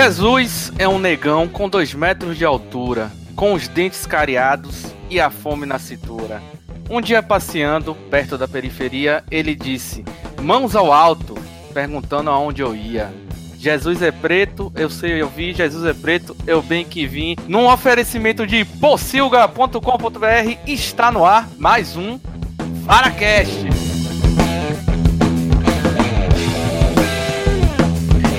Jesus é um negão com dois metros de altura, com os dentes cariados e a fome na cintura. Um dia passeando perto da periferia, ele disse: Mãos ao alto, perguntando aonde eu ia. Jesus é preto, eu sei, eu vi, Jesus é preto, eu bem que vim. Num oferecimento de pocilga.com.br está no ar mais um Varacast.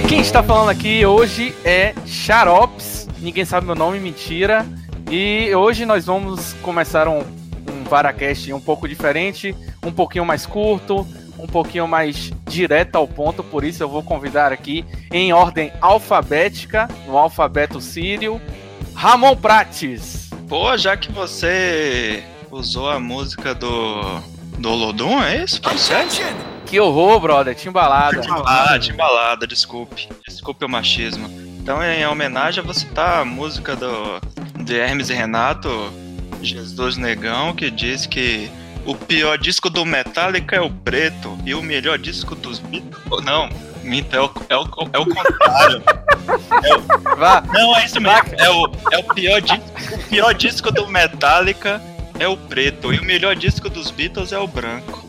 Quem está falando aqui hoje é Xarops, ninguém sabe meu nome, mentira. E hoje nós vamos começar um, um Varacast um pouco diferente, um pouquinho mais curto, um pouquinho mais direto ao ponto, por isso eu vou convidar aqui em ordem alfabética, no alfabeto sírio, Ramon Prates. Pô, já que você usou a música do do Olodum, é isso? Sério? Que horror, brother. Timbalada. Ah, timbalada, desculpe. Desculpe o machismo. Então, em homenagem, você tá a música do de Hermes e Renato, Jesus Negão, que diz que o pior disco do Metallica é o preto e o melhor disco dos Beatles. Não, minta, é o, é o, é o contrário. É o, Vá. Não, é isso mesmo. É o, é o, pior, o pior disco do Metallica é o preto e o melhor disco dos Beatles é o branco.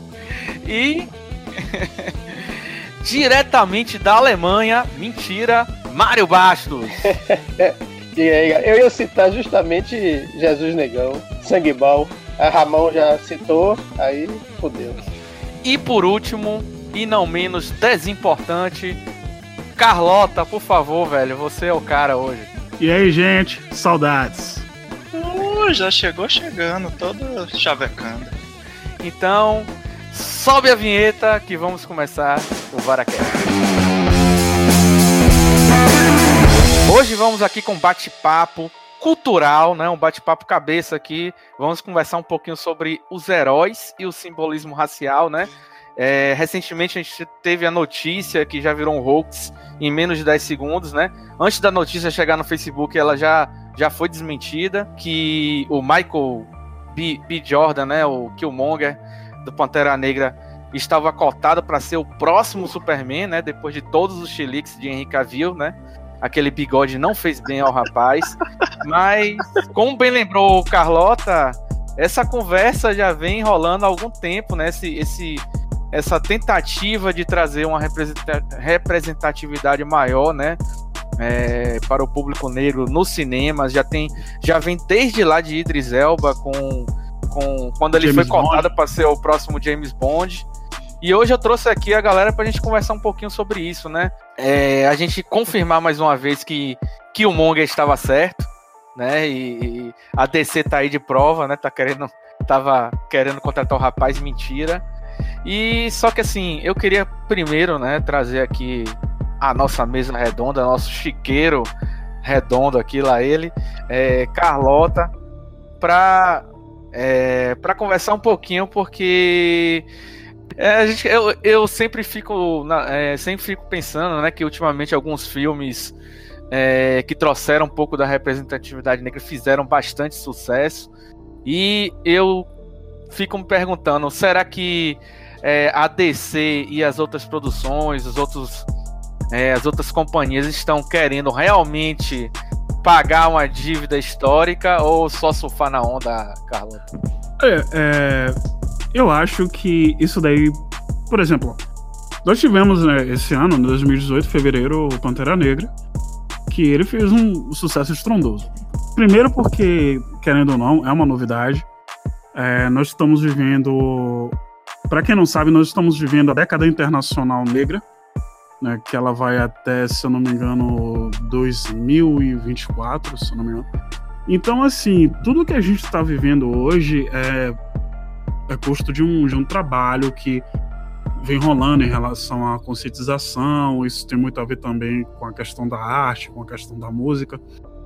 E Diretamente da Alemanha, mentira, Mário Bastos. eu ia citar justamente Jesus Negão, Sangue Bom. A Ramon já citou, aí fodeu. E por último, e não menos desimportante, Carlota, por favor, velho, você é o cara hoje. E aí, gente, saudades. Uh, já chegou chegando, todo chavecando. Então, Sobe a vinheta que vamos começar o Varacast. Hoje vamos aqui com bate-papo cultural, né? Um bate-papo cabeça aqui. Vamos conversar um pouquinho sobre os heróis e o simbolismo racial, né? É, recentemente a gente teve a notícia que já virou um hoax em menos de 10 segundos, né? Antes da notícia chegar no Facebook, ela já, já foi desmentida que o Michael B, B. Jordan, né, o Killmonger, do Pantera Negra estava cotado para ser o próximo Superman, né? Depois de todos os chiliques de Henry Cavill, né? Aquele bigode não fez bem ao rapaz. Mas, como bem lembrou Carlota, essa conversa já vem rolando há algum tempo, né? Esse, esse, essa tentativa de trazer uma representatividade maior, né? É, para o público negro nos cinemas já tem já vem desde lá de Idris Elba com com quando ele James foi cotado para ser o próximo James Bond. E hoje eu trouxe aqui a galera para a gente conversar um pouquinho sobre isso, né? É, a gente confirmar mais uma vez que, que o Monga estava certo, né? E, e, a DC tá aí de prova, né? Tá querendo, tava querendo contratar o rapaz, mentira. E só que assim, eu queria primeiro, né, trazer aqui a nossa mesa redonda, nosso chiqueiro redondo aqui lá ele, é, Carlota, para é, para conversar um pouquinho, porque é, gente, eu, eu sempre fico na, é, sempre fico pensando né, que ultimamente alguns filmes é, que trouxeram um pouco da representatividade negra fizeram bastante sucesso. E eu fico me perguntando, será que é, a DC e as outras produções, os outros, é, as outras companhias estão querendo realmente pagar uma dívida histórica ou só surfar na onda, Carlota? É, é, eu acho que isso daí, por exemplo, nós tivemos né, esse ano, em 2018, fevereiro, o Pantera Negra, que ele fez um sucesso estrondoso. Primeiro porque, querendo ou não, é uma novidade. É, nós estamos vivendo, para quem não sabe, nós estamos vivendo a década internacional negra, né, que ela vai até, se eu não me engano, 2024, se eu não me engano. Então, assim, tudo que a gente está vivendo hoje é, é custo de um, de um trabalho que vem rolando em relação à conscientização, isso tem muito a ver também com a questão da arte, com a questão da música,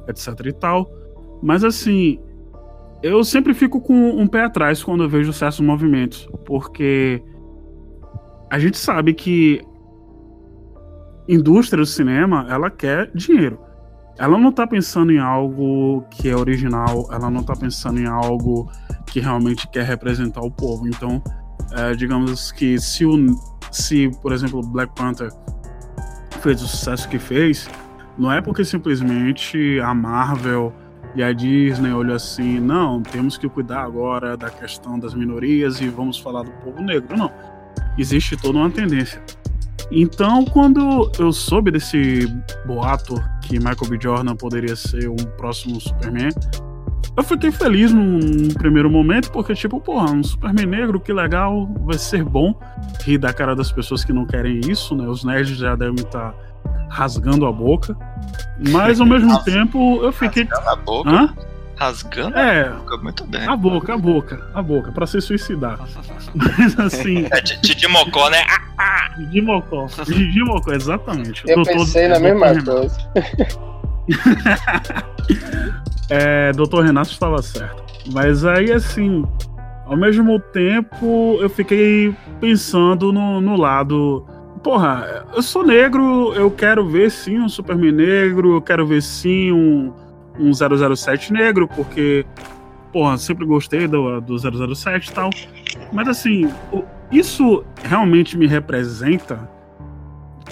etc e tal. Mas, assim, eu sempre fico com um pé atrás quando eu vejo certos movimentos, porque a gente sabe que indústria do cinema, ela quer dinheiro. Ela não tá pensando em algo que é original, ela não tá pensando em algo que realmente quer representar o povo. Então, é, digamos que se, o, se, por exemplo, Black Panther fez o sucesso que fez, Não é porque simplesmente a Marvel e a Disney olhou assim, não, temos que cuidar agora da questão das minorias e vamos falar do povo negro. Não. Existe toda uma tendência. Então, quando eu soube desse boato que Michael B. Jordan poderia ser um próximo Superman, eu fiquei feliz num, primeiro momento, porque, tipo, porra, um Superman negro, que legal, vai ser bom rir da cara das pessoas que não querem isso, né? Os nerds já devem estar tá rasgando a boca. Mas, ao mesmo tempo, eu fiquei. Rasgando a boca? Hã? Rasgando É, a boca? Muito bem. a boca, a boca, a boca, pra se suicidar. Mas, assim, É Didi Mocó, né? Didi Mocó. Didi Mocó, exatamente. Eu Doutor- pensei na Doutor mesma coisa. É, Dr. Renato estava certo. Mas aí, assim, ao mesmo tempo, eu fiquei pensando no, no lado. Porra, eu sou negro, eu quero ver sim um Superman negro, eu quero ver sim um, um 007 negro, porque, porra, sempre gostei do, do 007 e tal. Mas, assim, isso realmente me representa,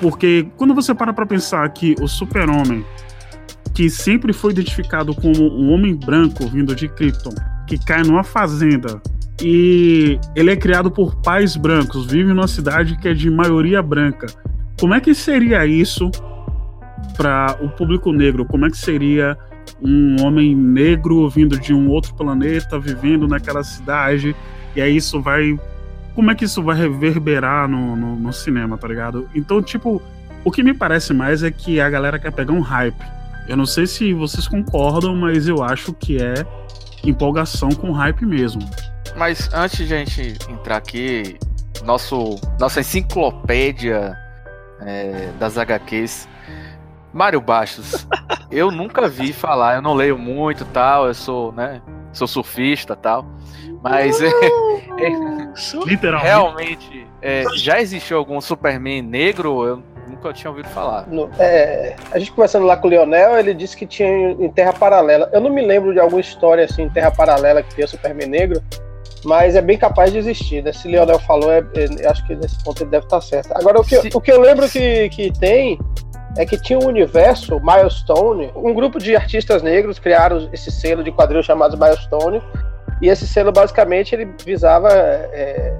porque quando você para pra pensar que o Super-Homem que sempre foi identificado como um homem branco vindo de Krypton, que cai numa fazenda e ele é criado por pais brancos, vive numa cidade que é de maioria branca. Como é que seria isso para o público negro? Como é que seria um homem negro vindo de um outro planeta, vivendo naquela cidade? E aí isso vai. Como é que isso vai reverberar no, no, no cinema, tá ligado? Então, tipo, o que me parece mais é que a galera quer pegar um hype. Eu não sei se vocês concordam, mas eu acho que é empolgação com hype mesmo. Mas antes de a gente entrar aqui, nosso, nossa enciclopédia é, das HQs, Mário Bastos, eu nunca vi falar, eu não leio muito tal, eu sou, né, sou surfista tal, mas é, Literalmente. realmente é, já existiu algum Superman negro? Eu nunca tinha ouvido falar. No- é, a gente conversando lá com o Leonel, ele disse que tinha em Terra Paralela. Eu não me lembro de alguma história assim em Terra Paralela que tenha Superman negro, mas é bem capaz de existir. Né? Se o Leonel falou, é, é, acho que nesse ponto ele deve estar certo. Agora, o que, Se- o que eu lembro que, que tem é que tinha um universo, Milestone, um grupo de artistas negros criaram esse selo de quadrinhos chamado Milestone, e esse selo basicamente ele visava é,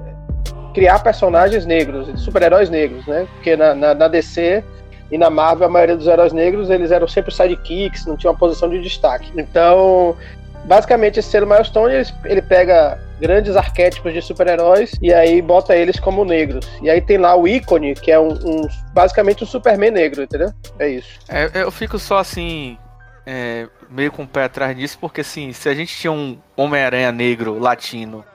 criar personagens negros, super-heróis negros, né? Porque na, na, na DC e na Marvel a maioria dos heróis negros eles eram sempre sidekicks, não tinha uma posição de destaque. Então, basicamente esse selo Milestone ele, ele pega grandes arquétipos de super-heróis e aí bota eles como negros. E aí tem lá o ícone, que é um, um- basicamente um Superman negro, entendeu? É isso. É, eu fico só assim, é, meio com o pé atrás disso, porque assim, se a gente tinha um Homem-Aranha negro latino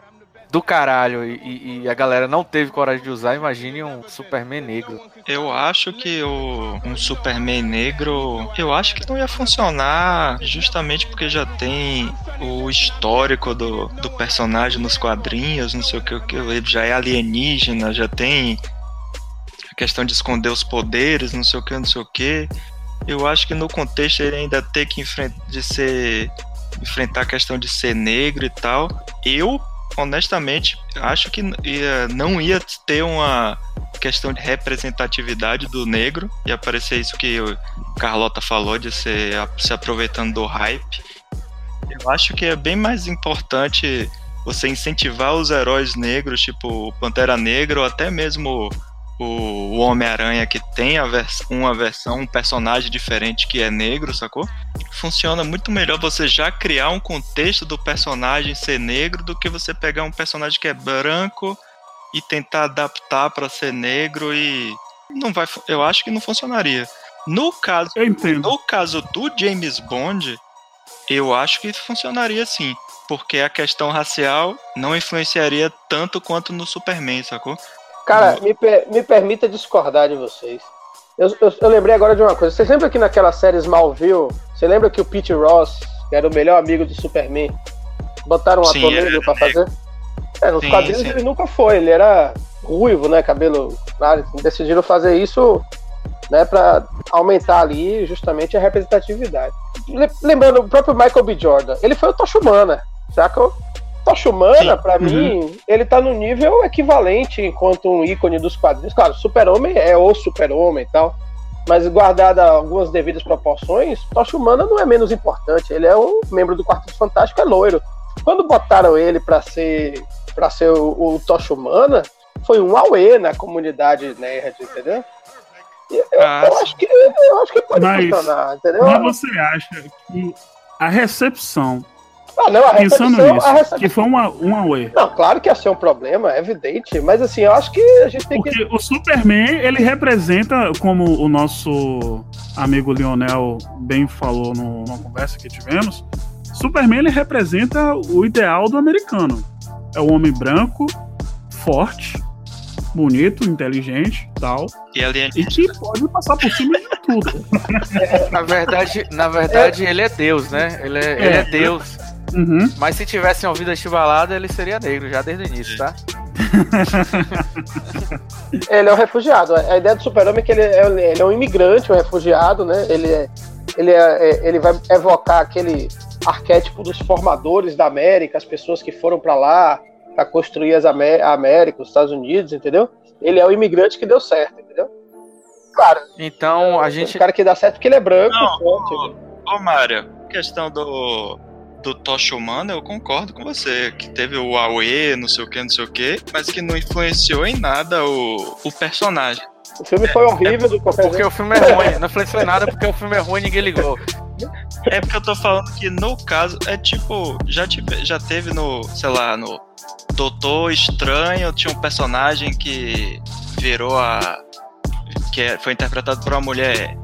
do caralho e- e, a galera não teve coragem de usar, imagine um Superman negro. Eu acho que o, um Superman negro, eu acho que não ia funcionar justamente porque já tem o histórico do, do personagem nos quadrinhos, não sei o que, o que, ele já é alienígena, já tem a questão de esconder os poderes, não sei o que, não sei o que. Eu acho que no contexto ele ainda ter que enfren- de ser enfrentar a questão de ser negro e tal. Eu, honestamente, acho que ia- não ia ter uma questão de representatividade do negro e aparecer isso que o Carlota falou de ser se aproveitando do hype. Eu acho que é bem mais importante você incentivar os heróis negros, tipo Pantera Negra ou até mesmo o, Homem-Aranha que tem vers uma versão, um personagem diferente que é negro, sacou? Funciona muito melhor você já criar um contexto do personagem ser negro do que você pegar um personagem que é branco e tentar adaptar para ser negro e não vai, eu acho que não funcionaria. No caso, no caso do James Bond, eu acho que funcionaria sim, porque a questão racial não influenciaria tanto quanto no Superman, sacou? Cara, me, per- me permita discordar de vocês. Eu, eu- eu lembrei agora de uma coisa. Vocês lembram que naquela série Smallville, você lembra que o Pete Ross, que era o melhor amigo do Superman, botaram um ator negro pra fazer? É, nos Sim, quadrinhos sim. ele nunca foi, ele era ruivo, né? Cabelo claro. Decidiram fazer isso né, para aumentar ali justamente a representatividade. Le- Lembrando, o próprio Michael B. Jordan, ele foi o Tocha Humana, saca? O Tocha Humana, Sim, pra uhum. mim, ele tá no nível equivalente enquanto um ícone dos quadrinhos. Claro, Super-Homem é o Super-Homem e tal, mas guardada algumas devidas proporções, Tocha Humana não é menos importante. Ele é um membro do Quarteto Fantástico, é loiro. Quando botaram ele para ser para ser o, o Tocha Humana, foi um auê na comunidade nerd, entendeu? Eu, ah, eu, acho que, eu acho que pode mas, funcionar, entendeu? Mas você acha que a recepção ah, não, a Pensando nisso, a recepção... que foi uma, uma way. Não, claro que ia ser um problema, é evidente, mas assim, eu acho que a gente tem Porque que. o Superman, ele representa, como o nosso amigo Lionel bem falou no, numa conversa que tivemos, Superman ele representa o ideal do americano. É o homem branco, forte, bonito, inteligente tal. E, e que pode passar por cima de tudo. na verdade, na verdade é. ele é Deus, né? Ele é, é. Ele é Deus. Uhum. Mas se tivesse uma vida chivalada, ele seria negro já desde o início, tá? ele é um refugiado. A ideia do super-homem é que ele é, ele é, um imigrante, um refugiado, né? Ele, é, ele, é, é ele vai evocar aquele arquétipo dos formadores da América, as pessoas que foram para lá para construir as Amé a América, os Estados Unidos, entendeu? Ele é o imigrante que deu certo, entendeu? Claro. Então a gente. O cara que dá certo porque ele é branco. Não, forte, ô, ô Mário, questão do do Tocha Humana, eu concordo com você, que teve o Aue, não sei o que, não sei o que, mas que não influenciou em nada o, o personagem. O filme foi horrível é, do qualquer Porque jeito. o filme é ruim, não influenciou em nada porque o filme é ruim e ninguém ligou. É porque eu tô falando que no caso, é tipo, já, tive, já teve no, sei lá, no Doutor Estranho, tinha um personagem que virou a. que é, foi interpretado por uma mulher,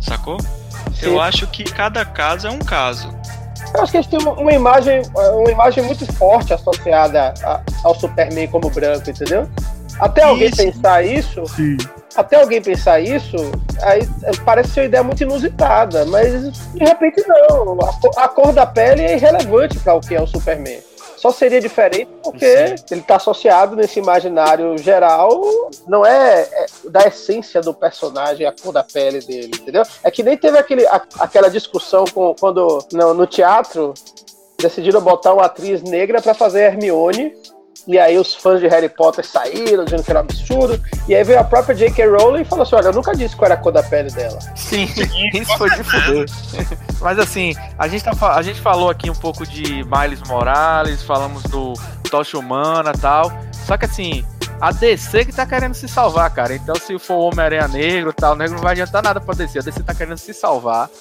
sacou? Sim. Eu acho que cada caso é um caso. Eu acho que eles têm uma, uma imagem, uma imagem muito forte associada a, ao Superman como branco, entendeu? Até alguém isso. pensar isso, Sim. até alguém pensar isso, aí parece ser uma ideia muito inusitada, mas de repente não. A, a cor da pele é irrelevante para o que é o Superman. Só seria diferente porque Sim. ele está associado nesse imaginário geral, não é, é, da essência do personagem, a cor da pele dele, entendeu? É que nem teve aquele, a, aquela discussão com, quando no, no teatro decidiram botar uma atriz negra para fazer Hermione e aí os fãs de Harry Potter saíram dizendo que era um absurdo. E aí veio a própria J.K. Rowling e falou assim: olha, eu nunca disse qual era a cor da pele dela. Sim, isso foi de fuder. Mas assim, a gente, tá, a gente falou aqui um pouco de Miles Morales, falamos do Tocha Humana e tal. Só que assim, a DC que tá querendo se salvar, cara. Então, se for Homem-Aranha Negro tal, negro não vai adiantar nada pra DC. A DC tá querendo se salvar.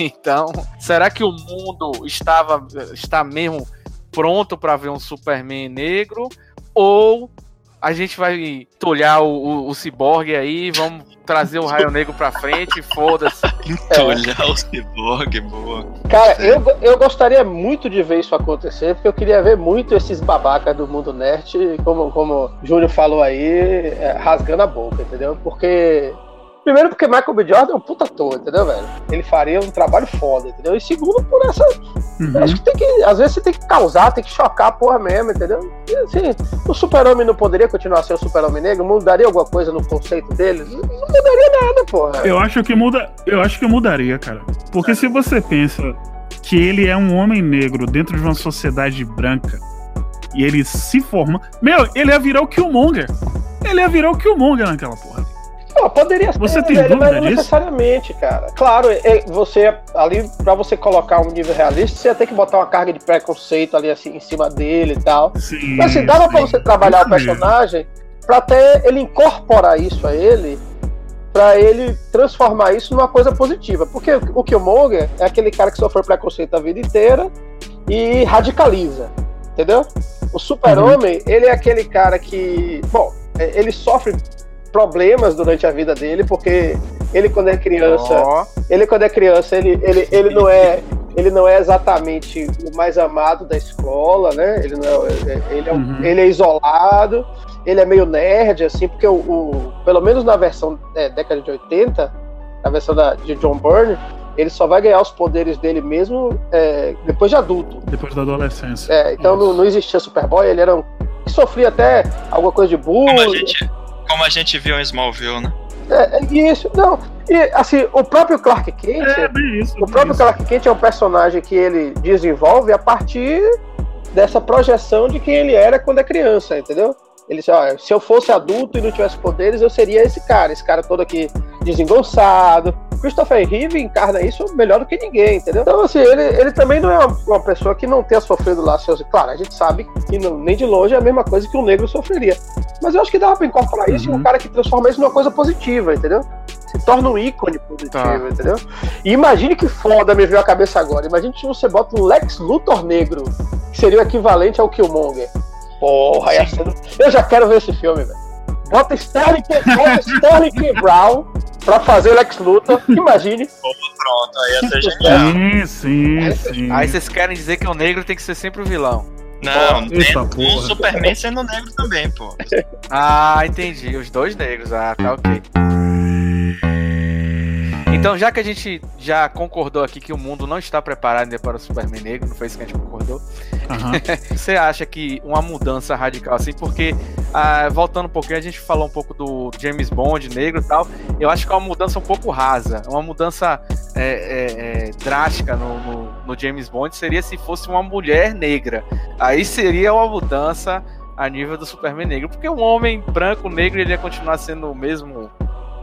Então, será que o mundo estava está mesmo pronto para ver um Superman negro, ou a gente vai tolhar o, o, o ciborgue aí, vamos trazer o Raio Negro pra frente, foda-se. Tolhar o ciborgue, boa. Cara, eu, eu gostaria muito de ver isso acontecer, porque eu queria ver muito esses babacas do mundo nerd, como, como o Júnior falou aí, é, rasgando a boca, entendeu? Porque Primeiro porque Michael B. Jordan é um puta ator, entendeu, velho? Ele faria um trabalho foda, entendeu? E segundo por essa. Uhum. Acho que tem que. Às vezes você tem que causar, tem que chocar a porra mesmo, entendeu? E, assim, o super-homem não poderia continuar ser o super-homem negro? Mudaria alguma coisa no conceito dele? Não mudaria nada, porra. Eu acho que muda. Eu acho que mudaria, cara. Porque se você pensa que ele é um homem negro dentro de uma sociedade branca e ele se forma. Meu, ele ia virar o Killmonger. Ele ia virar o Killmonger naquela porra. Pô, poderia ser, você tem velho, mas não disso? necessariamente, cara. Claro, é, você ali, pra você colocar um nível realista, você ia ter que botar uma carga de preconceito ali assim em cima dele e tal. Sim, mas assim, dava sim. pra você trabalhar sim. o personagem pra até ele incorporar isso a ele, pra ele transformar isso numa coisa positiva. Porque o Killmonger é aquele cara que sofreu preconceito a vida inteira e radicaliza, entendeu? O super-homem, uhum. ele é aquele cara que, bom, é, ele sofre problemas durante a vida dele, porque ele quando é criança, oh. ele quando é criança, ele, ele, ele não é ele não é exatamente o mais amado da escola, né? Ele, não é, ele, é, uhum. ele é isolado, ele é meio nerd, assim, porque o, o pelo menos na versão é, década de 80, a versão da, de John Byrne, ele só vai ganhar os poderes dele mesmo é, depois de adulto. Depois da adolescência. É, então não, não, existia Superboy, ele era um. sofria até alguma coisa de bullying. Como a gente, como a gente viu em Smallville, né? É, é isso, não. E assim, o próprio Clark Kent. É, bem isso, o próprio isso. Clark Kent é um personagem que ele desenvolve a partir dessa projeção de quem ele era quando é criança, entendeu? Ele disse, ó, se eu fosse adulto e não tivesse poderes, eu seria esse cara, esse cara todo aqui desengonçado. Christopher Reeve encarna isso melhor do que ninguém, entendeu? Então, assim, ele, ele também não é uma, uma pessoa que não tenha sofrido lá seus. Claro, a gente sabe que não, nem de longe é a mesma coisa que um negro sofreria. Mas eu acho que dava pra incorporar isso uhum. em um cara que transforma isso numa coisa positiva, entendeu? Se torna um ícone positivo, tá. entendeu? E imagine que foda me veio a cabeça agora. Imagine se você bota um Lex Luthor negro, que seria o equivalente ao Killmonger. Porra, eu já quero ver esse filme, velho. Bota Sterling, bota Sterling. Brown pra fazer Lex Luthor. Imagine. pronto, aí ia ser genial. Sim, sim, sim. Aí vocês querem dizer que o negro tem que ser sempre o vilão. Não, o Superman sendo negro também, pô. Ah, entendi. Os dois negros. Ah, tá ok. Então, já que a gente já concordou aqui que o mundo não está preparado ainda para o Superman negro, não foi isso que a gente concordou? Uhum. Você acha que uma mudança radical assim, porque ah, voltando um pouquinho, a gente falou um pouco do James Bond negro e tal. Eu acho que é uma mudança um pouco rasa, uma mudança é, é, é, drástica no, no, no James Bond seria se fosse uma mulher negra. Aí seria uma mudança a nível do Superman negro, porque um homem branco negro ele ia continuar sendo o mesmo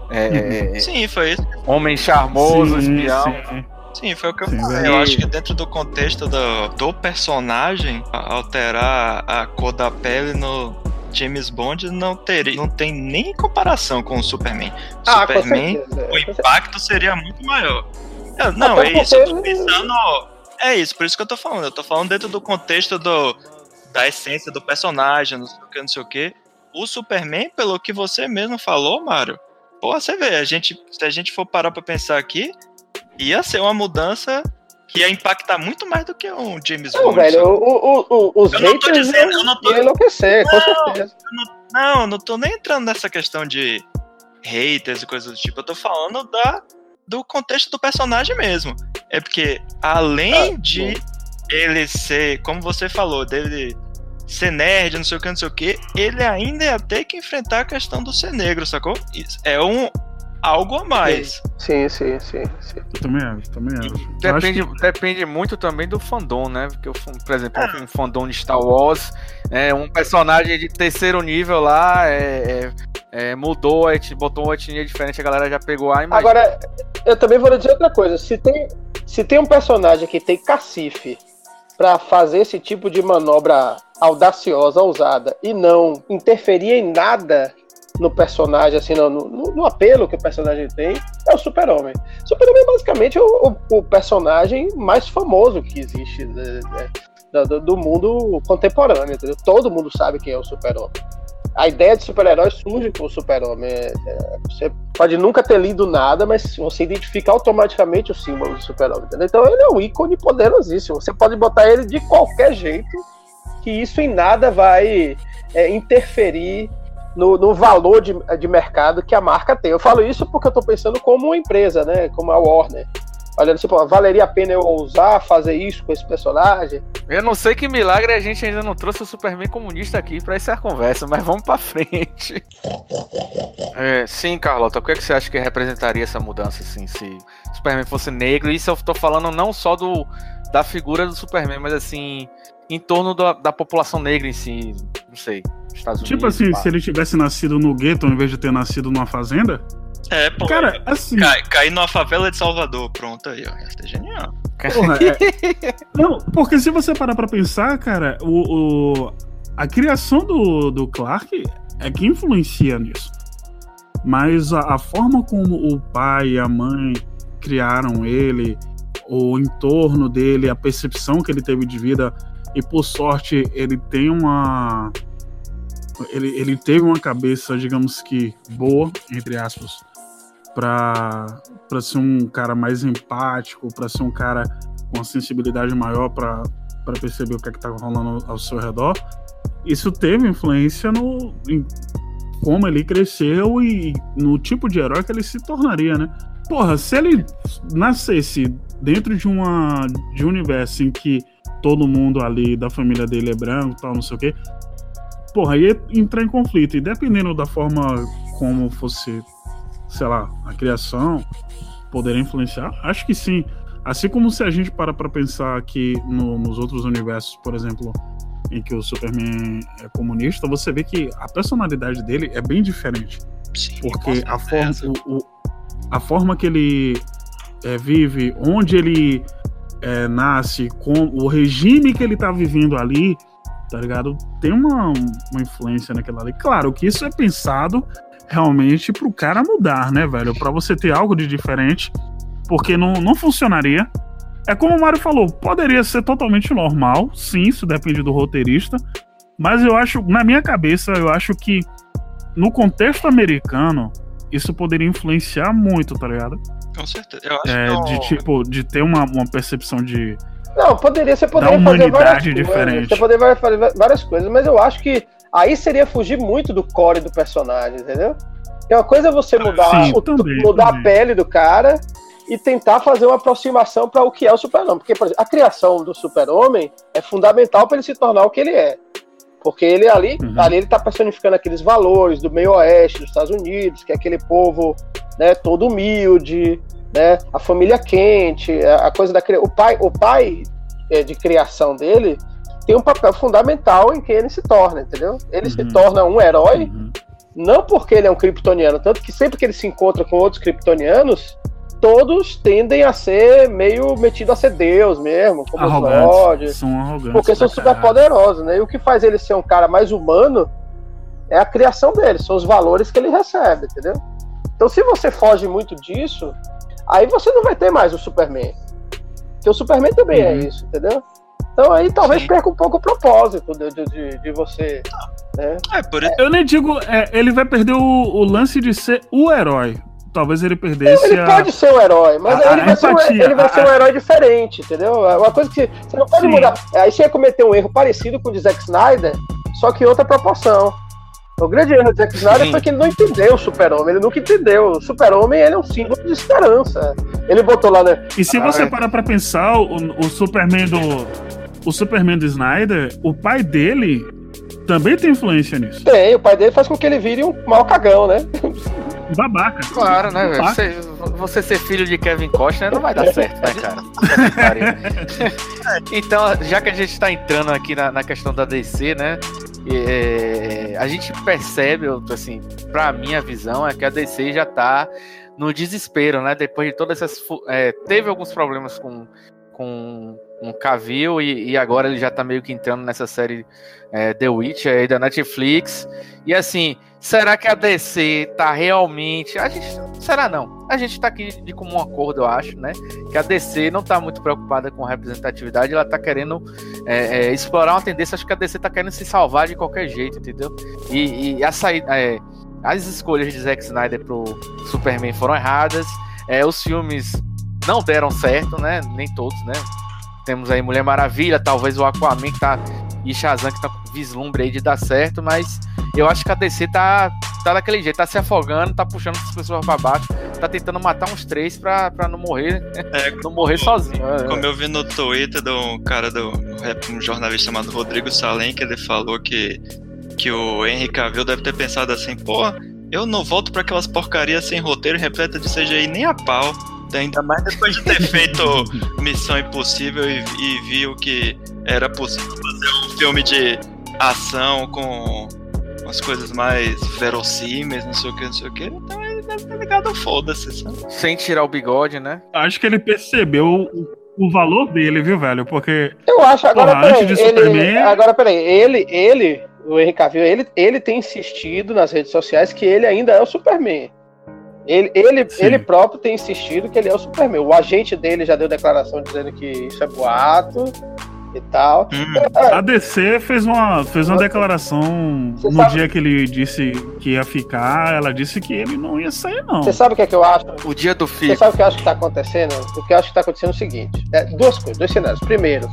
é, sim, foi isso. Homem charmoso, sim, espião. Sim. Sim, foi o que eu sim, falei. Eu acho que dentro do contexto do, do personagem, alterar a cor da pele no James Bond não, teria, não tem nem comparação com o Superman. Ah, Superman, o impacto seria muito maior. Eu, não, é isso. Eu tô pensando. É isso, por isso que eu tô falando. Eu tô falando dentro do contexto do, da essência do personagem, não sei o que, não sei o que. O Superman, pelo que você mesmo falou, Mário, Pô, você vê, a gente, se a gente for parar pra pensar aqui, ia ser uma mudança que ia impactar muito mais do que um James Bond. Não, velho, o, o, o, os eu não tô dizendo, eu não tô... enlouquecer, não, com certeza. Não, não, eu não tô nem entrando nessa questão de haters e coisas do tipo, eu tô falando da, do contexto do personagem mesmo. É porque, além ah, de ele ser, como você falou, dele ser nerd, não sei o que, não sei o que, ele ainda ia ter que enfrentar a questão do ser negro, sacou? É um algo a mais. Sim, sim, sim. sim. Eu também acho, também acho. Depende, que... depende muito também do fandom, né? Porque, por exemplo, é. um fandom de Star Wars, é, um personagem de terceiro nível lá é, é, é mudou, a etnia, botou uma etnia diferente, a galera já pegou a imagem. Agora, eu também vou dizer outra coisa. Se tem, se tem um personagem que tem cacife para fazer esse tipo de manobra audaciosa, ousada, e não interferir em nada no personagem, assim, no, no, no apelo que o personagem tem, é o Super-Homem. Super-Homem é basicamente o, o, o, personagem mais famoso que existe né, do, do, mundo contemporâneo, entendeu? Todo mundo sabe quem é o Super-Homem a ideia de super-herói surge com o super-homem. É, é, você pode nunca ter lido nada, mas você identifica automaticamente o símbolo do super-homem. Então ele é um ícone poderosíssimo. Você pode botar ele de qualquer jeito, que isso em nada vai é, interferir no, no, valor de, de mercado que a marca tem. Eu falo isso porque eu estou pensando como uma empresa, né? Como a Warner olhando pô, valeria a pena eu ousar fazer isso com esse personagem? Eu não sei que milagre a gente ainda não trouxe o Superman comunista aqui para essa conversa, mas vamos para frente. É, sim, Carlota, o que, é que você acha que representaria essa mudança, assim, se o Superman fosse negro? Isso eu tô falando não só do, da figura do Superman, mas assim, em torno da, da população negra em si, não sei, Estados tipo Unidos. Tipo assim, pá. se ele tivesse nascido no gueto ao invés de ter nascido numa fazenda? É, pô. Cara, assim. Cai, cair numa favela de Salvador, pronto aí, ó. Isso é genial. Porra, é... Não, porque se você parar pra pensar, cara, o, o, a criação do, do Clark é que influencia nisso. Mas a, a forma como o pai e a mãe criaram ele, o entorno dele, a percepção que ele teve de vida, e por sorte ele tem uma. Ele, ele teve uma cabeça, digamos que boa, entre aspas, para ser um cara mais empático, para ser um cara com uma sensibilidade maior para perceber o que é está rolando ao seu redor. Isso teve influência no em como ele cresceu e no tipo de herói que ele se tornaria, né? Porra, se ele nascesse dentro de uma de um universo em que todo mundo ali da família dele é branco, tal, não sei o quê, porra, ia entrar em conflito. E dependendo da forma como fosse sei lá, a criação poderia influenciar? Acho que sim. Assim como se a gente para para pensar que no, nos outros universos, por exemplo, em que o Superman é comunista, você vê que a personalidade dele é bem diferente. Sim, porque a forma. O, o, a forma que ele é, vive, onde ele é, nasce, com o regime que ele tá vivendo ali, tá ligado? Tem uma, uma influência naquela ali. Claro que isso é pensado realmente pro cara mudar, né, velho? Para você ter algo de diferente, porque não, não funcionaria. É como o Mário falou, poderia ser totalmente normal, sim, isso depende do roteirista, mas eu acho, na minha cabeça, eu acho que no contexto americano, isso poderia influenciar muito, tá ligado? Com certeza. Eu acho É, que de tipo, de ter uma, uma percepção de. Não, poderia, você poderia fazer humanidade várias coisas. diferente. Você poderia fazer várias coisas, mas eu acho que aí seria fugir muito do core do personagem, entendeu? Porque uma coisa é você mudar, Sim, o- também, mudar também. a pele do cara e tentar fazer uma aproximação para o que é o super-homem. Porque, por exemplo, a criação do super-homem é fundamental para ele se tornar o que ele é. Porque ele ali, Uhum. ali ele está personificando aqueles valores do meio oeste dos Estados Unidos, que é aquele povo né, todo humilde, né, a família quente, a a coisa da o pai, o pai é, de criação dele tem um papel fundamental em quem ele se torna, entendeu? Ele se Uhum. torna um herói Uhum. não porque ele é um kryptoniano, tanto que sempre que ele se encontra com outros kryptonianos, todos tendem a ser meio metido a ser Deus mesmo, como os Arrogantes. Lords, São arrogantes. porque são super caralho. poderosos, né? E o que faz ele ser um cara mais humano é a criação dele, são os valores que ele recebe, entendeu? Então, se você foge muito disso, aí você não vai ter mais o Superman. Porque o Superman também é Uhum. isso, entendeu? Então aí talvez Sim. perca um pouco o propósito de, de, de- você. Né? É. Eu nem digo, é, ele vai perder o, o lance de ser o herói. Talvez ele perdesse Ele a. pode ser um herói, mas a- ele, a vai ser um, empatia, ele vai a- ser um herói diferente, entendeu? É uma coisa que você não pode Sim. mudar. Aí você ia cometer um erro parecido com o de Zack Snyder, só que em outra proporção. O grande erro do Zack Snyder Sim. foi que ele não entendeu o super-homem, ele nunca entendeu. O super-homem ele é um símbolo de esperança. Ele botou lá, né? E se você Ah, parar pra pensar, o, o Superman do. O Superman do Snyder, o pai dele também tem influência nisso. Tem, o pai dele faz com que ele vire um mau cagão, né? Babaca. Claro, né, velho? Você, você ser filho de Kevin Costner não vai dar certo, né, cara? Então, já que a gente tá entrando aqui na, na questão da DC, né? é, a gente percebe, assim, pra minha visão, é que a DC já tá no desespero, né? Depois de todas essas. é, teve alguns problemas com, com um Cavill e, e agora ele já tá meio que entrando nessa série é, The Witch aí da Netflix. E assim, será que a DC tá realmente. A gente. Será não? A gente tá aqui de comum acordo, eu acho, né? Que a DC não tá muito preocupada com representatividade, ela tá querendo é, é, explorar uma tendência. Acho que a DC tá querendo se salvar de qualquer jeito, entendeu? E, e a saída. é, as escolhas de Zack Snyder pro Superman foram erradas. É, os filmes não deram certo, né? Nem todos, né? Temos aí Mulher Maravilha, talvez o Aquaman que tá. E Shazam que tá com vislumbre aí de dar certo, mas eu acho que a DC tá, tá daquele jeito, tá se afogando, tá puxando as pessoas pra baixo, tá tentando matar uns três pra, pra não morrer, É, não morrer sozinho. É, Como eu vi no Twitter do cara do um jornalista chamado Rodrigo Salem, que ele falou que, que o Henry Cavill deve ter pensado assim, pô, eu não volto pra aquelas porcarias sem roteiro repleta de CGI nem a pau. Ainda mais depois de ter feito Missão Impossível e, e viu que era possível fazer um filme de ação com umas coisas mais verossímeis, não sei o que, não sei o que. Então ele deve ter ligado foda-se, sabe? Sem tirar o bigode, né? Acho que ele percebeu o, o valor dele, viu, velho? Porque Eu acho, agora Porra, peraí, antes de ele, Superman- agora peraí, ele, ele, o Henry Cavill, ele, ele tem insistido nas redes sociais que ele ainda é o Superman. Ele, ele, Sim. ele próprio tem insistido que ele é o Superman. O agente dele já deu declaração dizendo que isso é boato e tal. Hum, a DC fez uma, fez uma declaração Você no sabe- dia que ele disse que ia ficar. Ela disse que ele não ia sair, não. Você sabe o que é que eu acho? O dia do Você filho. sabe o que eu acho que tá acontecendo? O que eu acho que tá acontecendo é o seguinte: é, duas coisas, dois cenários. Primeiro,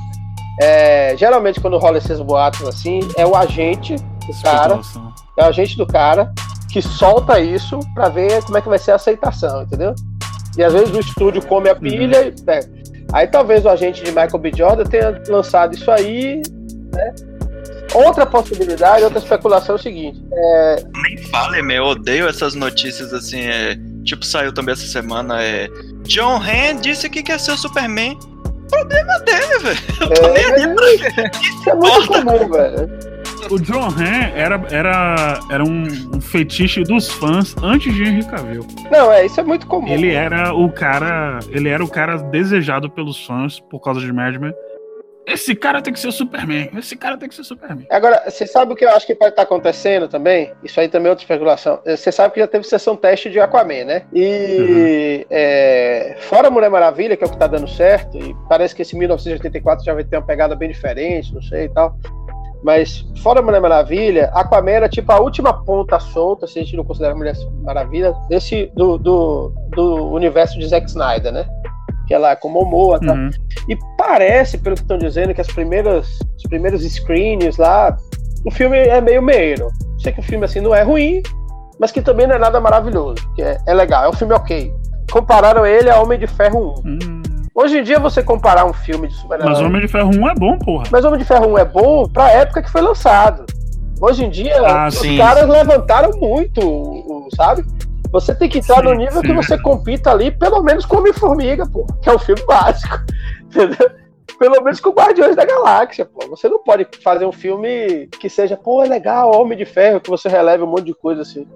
é, geralmente quando rola esses boatos assim, é o agente do cara é o agente do cara que solta isso pra ver como é que vai ser a aceitação, entendeu? E às vezes o estúdio come a pilha e pega. Aí talvez o agente de Michael B. Jordan tenha lançado isso aí, né? Outra possibilidade, outra especulação é o seguinte: nem fale, meu, eu odeio essas notícias assim, é. Tipo, saiu também essa semana, é. John Hand disse que quer ser o Superman. Problema dele, velho. Eu tô nem aí é, isso é muito comum, velho. O John Han era, era, era um, um fetiche dos fãs antes de Henry Cavill. Não, é, isso é muito comum. Ele era o cara. Ele era o cara desejado pelos fãs por causa de Mad Men. Esse cara tem que ser o Superman. Esse cara tem que ser o Superman. Agora, você sabe o que eu acho que pode estar acontecendo também? Isso aí também é outra especulação. Você sabe que já teve sessão teste de Aquaman, né? E é, fora a Mulher Maravilha, que é o que tá dando certo, e parece que esse 1984 já vai ter uma pegada bem diferente, não sei e tal. Mas fora Mulher Maravilha, Aquaman era tipo a última ponta solta, se a gente não considera Mulher Maravilha, desse do, do, do universo de Zack Snyder, né? Que é lá com Momoa, tá? Uhum. E parece, pelo que estão dizendo, que as primeiras, os primeiros screens lá, o filme é meio meio. Sei que o filme assim não é ruim, mas que também não é nada maravilhoso. Que é, é legal, é um filme ok. Compararam ele a Homem de Ferro 1. Hum. Hoje em dia você comparar um filme de super-herói. Mas Homem de Ferro 1 é bom, porra. Mas Homem de Ferro 1 é bom pra época que foi lançado. Hoje em dia, Ah, os sim. caras levantaram muito, sabe? Você tem que entrar Sim, no nível que sim. você compita ali, pelo menos com Homem-Formiga, pô. Que é um filme básico. Entendeu? Pelo menos com Guardiões da Galáxia, pô. Você não pode fazer um filme que seja, pô, é legal, Homem de Ferro, que você releve um monte de coisa assim.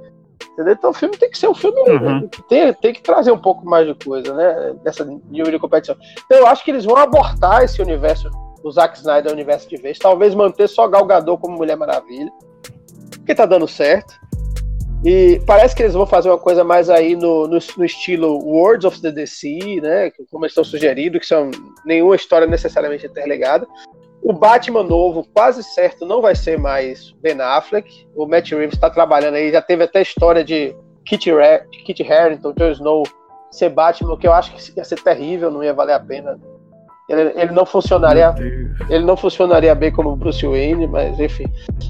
Entendeu? Então o filme tem que ser um filme. Uhum. que Tem, tem que trazer um pouco mais de coisa, né? Dessa nível de competição. Então eu acho que eles vão abortar esse universo, o Zack Snyder universo de vez. Talvez manter só Gal Gadot como Mulher Maravilha. Porque tá dando certo. E parece que eles vão fazer uma coisa mais aí no, no, no estilo Words of the DC, né? Como eles estão sugerindo, que são nenhuma história necessariamente interligada. O Batman novo, quase certo, não vai ser mais Ben Affleck. O Matt Reeves está trabalhando aí, já teve até história de Kit, Kit Harington, Jon Snow ser Batman, que eu acho que ia ser terrível, não ia valer a pena. Ele, ele não funcionaria, ele não funcionaria bem como Bruce Wayne, mas enfim.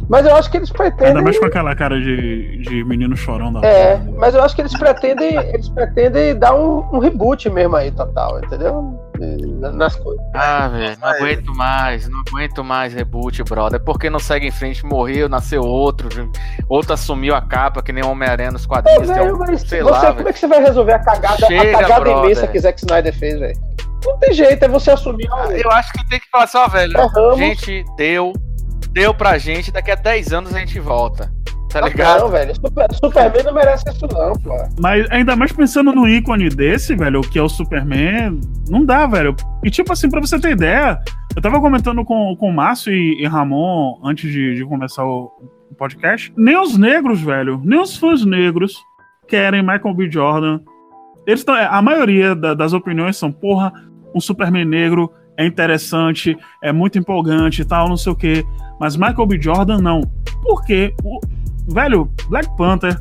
Mas eu acho que eles pretendem Ainda mais com aquela cara de, de menino chorão da é, porra. mas eu acho que eles pretendem, eles pretendem dar um, um reboot mesmo aí, total, entendeu? Eh, Nas coisas. Ah, velho, não aguento mais, não aguento mais reboot, brother. É porque não segue em frente, morreu, nasceu outro, outro assumiu a capa, que nem o Homem-Aranha nos Ô, quadrinhos. tem velho, um- mas sei você, lá, como velho. é que você vai resolver a cagada, Chega, a cagada brother. imensa que Zack Snyder fez, velho? Não tem jeito, é você assumir. ó, Eu acho que tem que falar só, velho. Erramos. Gente, deu, deu pra gente, daqui a 10 anos a gente volta. Tá Ah, ligado? Não, velho. Super- Superman não merece isso, não, pô. Mas ainda mais pensando no ícone desse, velho, que é o Superman, não dá, velho. E tipo assim, pra você ter ideia, eu tava comentando com, com o Márcio e, e Ramon antes de, de começar o, o podcast. Nem os negros, velho, nem os fãs negros querem Michael B. Jordan. Eles tão, a maioria da- das opiniões são, porra, um Superman negro é interessante, é muito empolgante e tal, não sei o quê. Mas Michael B. Jordan não. Porque, o, velho, Black Panther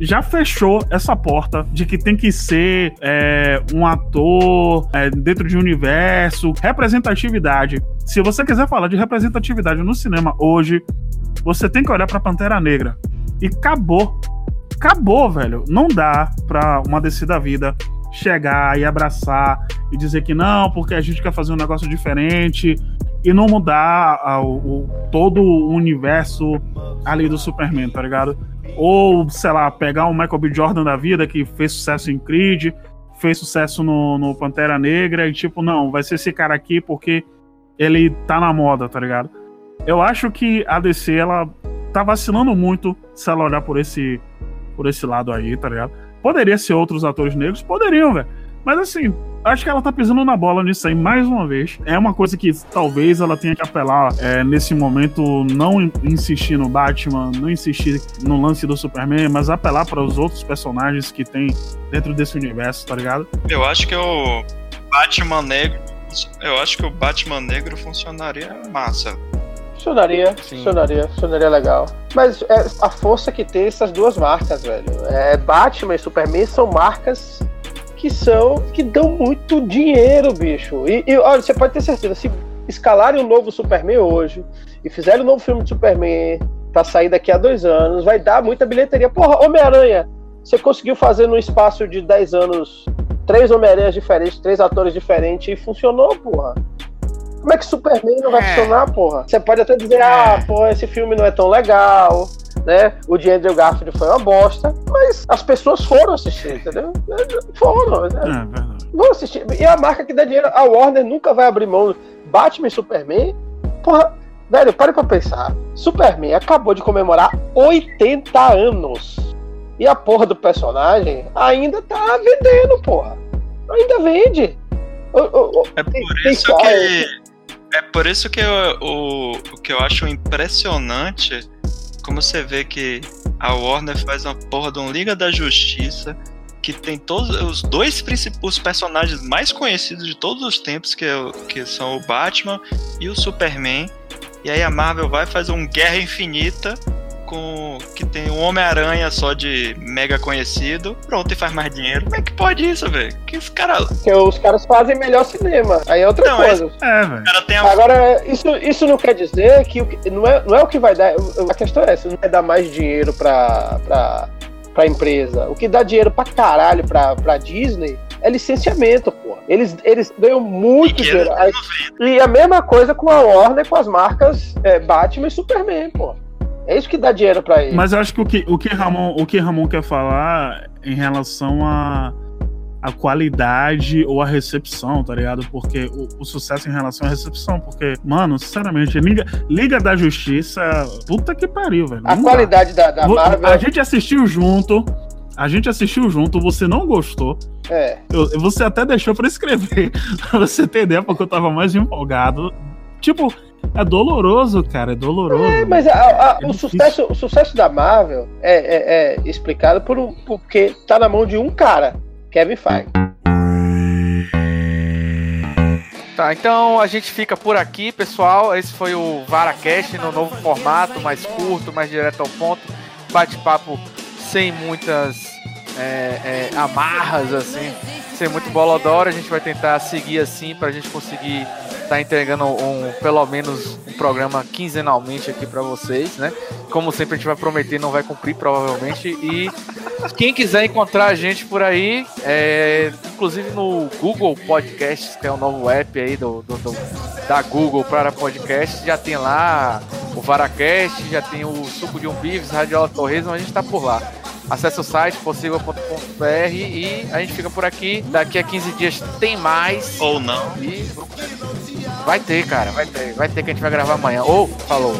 já fechou essa porta de que tem que ser é, um ator é, dentro de um universo, representatividade. Se você quiser falar de representatividade no cinema hoje, você tem que olhar pra Pantera Negra. E acabou. Acabou, velho. Não dá pra uma DC da vida chegar e abraçar e dizer que não, porque a gente quer fazer um negócio diferente e não mudar o, o- todo o universo ali do Superman, tá ligado? Ou, sei lá, pegar um Michael B. Jordan da vida que fez sucesso em Creed, fez sucesso no, no Pantera Negra e tipo, não, vai ser esse cara aqui porque ele tá na moda, tá ligado? Eu acho que a DC, ela tá vacilando muito se ela olhar por esse, por esse lado aí, tá ligado? Poderia ser outros atores negros? Poderiam, velho. Mas assim, acho que ela tá pisando na bola nisso aí mais uma vez. É uma coisa que talvez ela tenha que apelar é, nesse momento, não in- insistir no Batman, não insistir no lance do Superman, mas apelar para os outros personagens que tem dentro desse universo, tá ligado? Eu acho que o Batman negro. Eu acho que o Batman negro funcionaria massa. Funcionaria, Sim. funcionaria, funcionaria legal. Mas é a força que tem essas duas marcas, velho. É, Batman e Superman são marcas que são que dão muito dinheiro, bicho. E, e, olha, você pode ter certeza, se escalarem um novo Superman hoje e fizerem um novo filme de Superman pra sair daqui a dois anos, vai dar muita bilheteria. Porra, Homem-Aranha, você conseguiu fazer no espaço de 10 anos três Homem-Aranhas diferentes, três atores diferentes e funcionou, porra. Como é que Superman não vai É. funcionar, porra? Você pode até dizer, ah, pô, esse filme não é tão legal, né? O de Andrew Garfield foi uma bosta, mas as pessoas foram assistir, entendeu? Foram, né? É. Vão assistir. E a marca que dá dinheiro, a Warner nunca vai abrir mão. Batman e Superman, porra, Velho, para pra pensar. Superman acabou de comemorar 80 anos. E a porra do personagem ainda tá vendendo, porra. Ainda vende. É por isso que. É por isso que eu, o, o que eu acho impressionante como você vê que a Warner faz uma porra de um Liga da Justiça que tem todos os dois os personagens mais conhecidos de todos os tempos, que, é, que são o Batman e o Superman. E aí a Marvel vai fazer um Guerra Infinita com que tem um Homem-Aranha só de mega conhecido, pronto, e faz mais dinheiro. Como é que pode isso, velho? Que os caras. Porque os caras fazem melhor cinema. Aí é outra não, coisa. É, velho. A... Agora, isso, isso não quer dizer que não é, não é o que vai dar. A questão é essa, não vai dar mais dinheiro pra, pra, pra empresa. O que dá dinheiro pra caralho pra, pra Disney é licenciamento, pô. Eles, eles ganham muito dinheiro. E a mesma coisa com a Warner, com as marcas é, Batman e Superman, pô. É isso que dá dinheiro para ele. Mas eu acho que o que, o que, Ramon, o que Ramon quer falar em relação a a qualidade ou a recepção, tá ligado? Porque o, o, sucesso em relação à recepção, porque, mano, sinceramente, Liga, Liga da Justiça, puta que pariu, velho. A qualidade da, da Marvel. A gente assistiu junto, a gente assistiu junto, você não gostou. É. Eu, você até deixou pra escrever, pra você ter ideia, porque eu tava mais empolgado. Tipo, é doloroso, cara, é doloroso. É, mas a, a, é o, sucesso, o sucesso da Marvel é, é, é explicado por um, porque tá na mão de um cara, Kevin Feige. Tá, então a gente fica por aqui, pessoal. Esse foi o VaraCast no novo formato, mais curto, mais direto ao ponto. Bate-papo sem muitas é, é, amarras, assim, sem muito bolodora. A gente vai tentar seguir assim pra gente conseguir tá entregando um, pelo menos um programa quinzenalmente aqui para vocês, né? Como sempre a gente vai prometer, não vai cumprir provavelmente. E quem quiser encontrar a gente por aí, é, inclusive no Google Podcasts, que é o novo app aí do, do, do da Google para podcast, já tem lá o Varacast, já tem o Suco de um Bives, Radiola Torresmo, a gente tá por lá. Acesse o site possível.com.br e a gente fica por aqui. Daqui a 15 dias tem mais. Ou não. E Vai ter, cara, vai ter. Vai ter que a gente vai gravar amanhã. Ou, falou.